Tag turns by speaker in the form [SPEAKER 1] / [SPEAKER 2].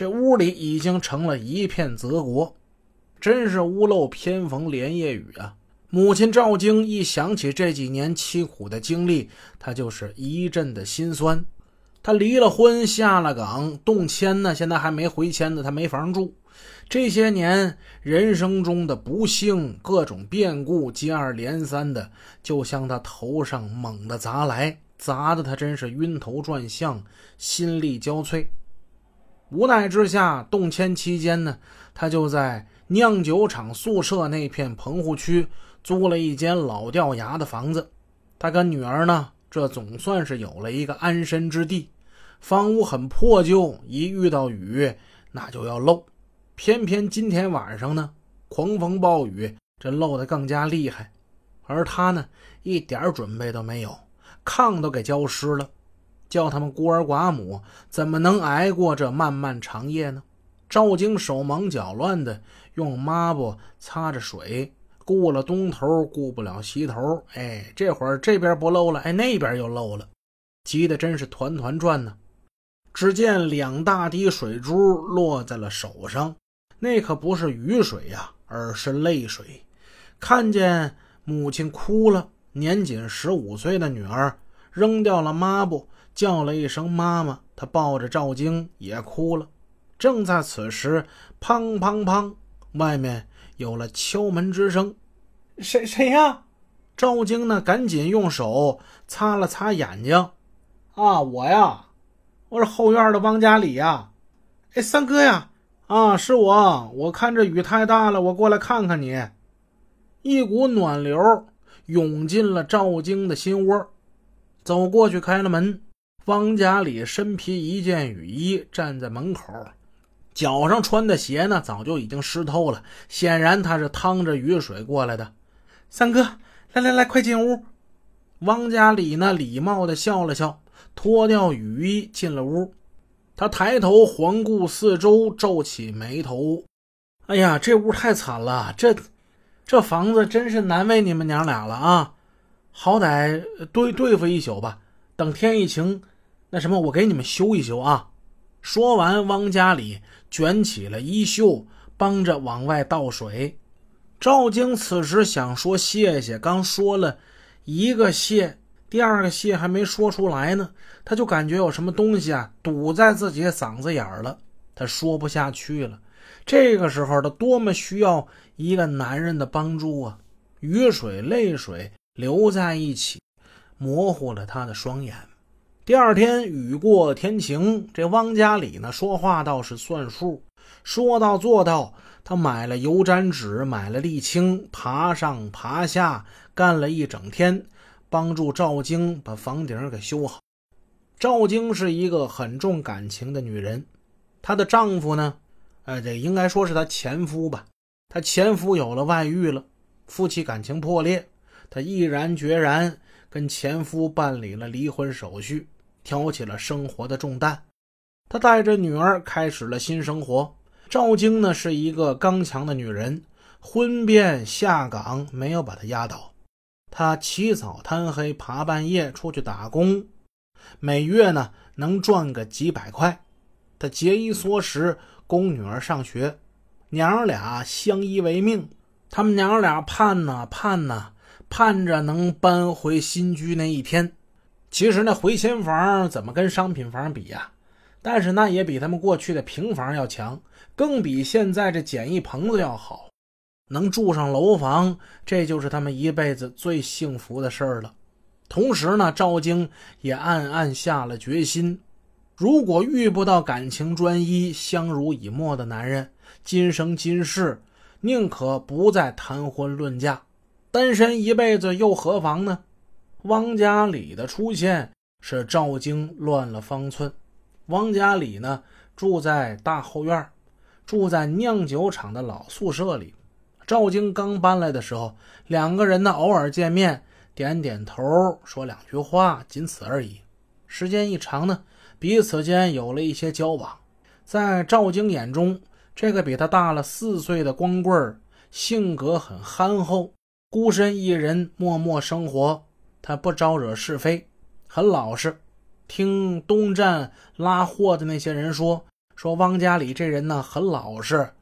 [SPEAKER 1] 这屋里已经成了一片泽国，真是屋漏偏逢连夜雨啊！母亲赵晶一想起这几年凄苦的经历，她就是一阵的心酸。她离了婚，下了岗，动迁呢，现在还没回迁呢，她没房住。这些年人生中的不幸、各种变故接二连三的，就向她头上猛地砸来，砸得她真是晕头转向，心力交瘁。无奈之下，动迁期间呢，他就在酿酒厂宿舍那片棚户区租了一间老掉牙的房子。他跟女儿呢，这总算是有了一个安身之地。房屋很破旧，一遇到雨那就要漏。偏偏今天晚上呢，狂风暴雨，这漏得更加厉害。而他呢，一点准备都没有，炕都给浇湿了。叫他们孤儿寡母怎么能挨过这漫漫长夜呢？赵京手忙脚乱的用抹布擦着水，顾了东头，顾不了西头。哎，这会儿这边不漏了，哎，那边又漏了，急得真是团团转呢。只见两大滴水珠落在了手上，那可不是雨水呀，而是泪水。看见母亲哭了，年仅十五岁的女儿扔掉了抹布。叫了一声“妈妈”，他抱着赵晶也哭了。正在此时，砰砰砰，外面有了敲门之声。谁谁呀？赵晶呢？赶紧用手擦了擦眼睛。啊，我呀，我是后院的汪家里呀。哎，三哥呀，啊，是我。我看这雨太大了，我过来看看你。一股暖流涌进了赵晶的心窝，走过去开了门。汪家里身披一件雨衣，站在门口，脚上穿的鞋呢，早就已经湿透了。显然他是趟着雨水过来的。三哥，来来来，快进屋。汪家里呢，礼貌的笑了笑，脱掉雨衣进了屋。他抬头环顾四周，皱起眉头：“哎呀，这屋太惨了，这这房子真是难为你们娘俩了啊！好歹对对付一宿吧，等天一晴。”那什么，我给你们修一修啊！说完，汪家里卷起了衣袖，帮着往外倒水。赵京此时想说谢谢，刚说了一个谢，第二个谢还没说出来呢，他就感觉有什么东西啊堵在自己嗓子眼儿了，他说不下去了。这个时候，他多么需要一个男人的帮助啊！雨水、泪水流在一起，模糊了他的双眼。第二天雨过天晴，这汪家里呢说话倒是算数，说到做到。他买了油毡纸，买了沥青，爬上爬下干了一整天，帮助赵晶把房顶给修好。赵晶是一个很重感情的女人，她的丈夫呢，呃，这应该说是她前夫吧。她前夫有了外遇了，夫妻感情破裂，她毅然决然跟前夫办理了离婚手续。挑起了生活的重担，他带着女儿开始了新生活。赵晶呢是一个刚强的女人，婚变下岗没有把她压倒。她起早贪黑，爬半夜出去打工，每月呢能赚个几百块。她节衣缩食供女儿上学，娘俩相依为命。他们娘俩盼呐盼呐，盼着能搬回新居那一天。其实那回迁房怎么跟商品房比呀？但是那也比他们过去的平房要强，更比现在这简易棚子要好。能住上楼房，这就是他们一辈子最幸福的事儿了。同时呢，赵晶也暗暗下了决心：如果遇不到感情专一、相濡以沫的男人，今生今世宁可不再谈婚论嫁，单身一辈子又何妨呢？汪家里的出现使赵京乱了方寸。汪家里呢，住在大后院，住在酿酒厂的老宿舍里。赵京刚搬来的时候，两个人呢偶尔见面，点点头，说两句话，仅此而已。时间一长呢，彼此间有了一些交往。在赵京眼中，这个比他大了四岁的光棍儿性格很憨厚，孤身一人，默默生活。他不招惹是非，很老实。听东站拉货的那些人说，说汪家里这人呢很老实，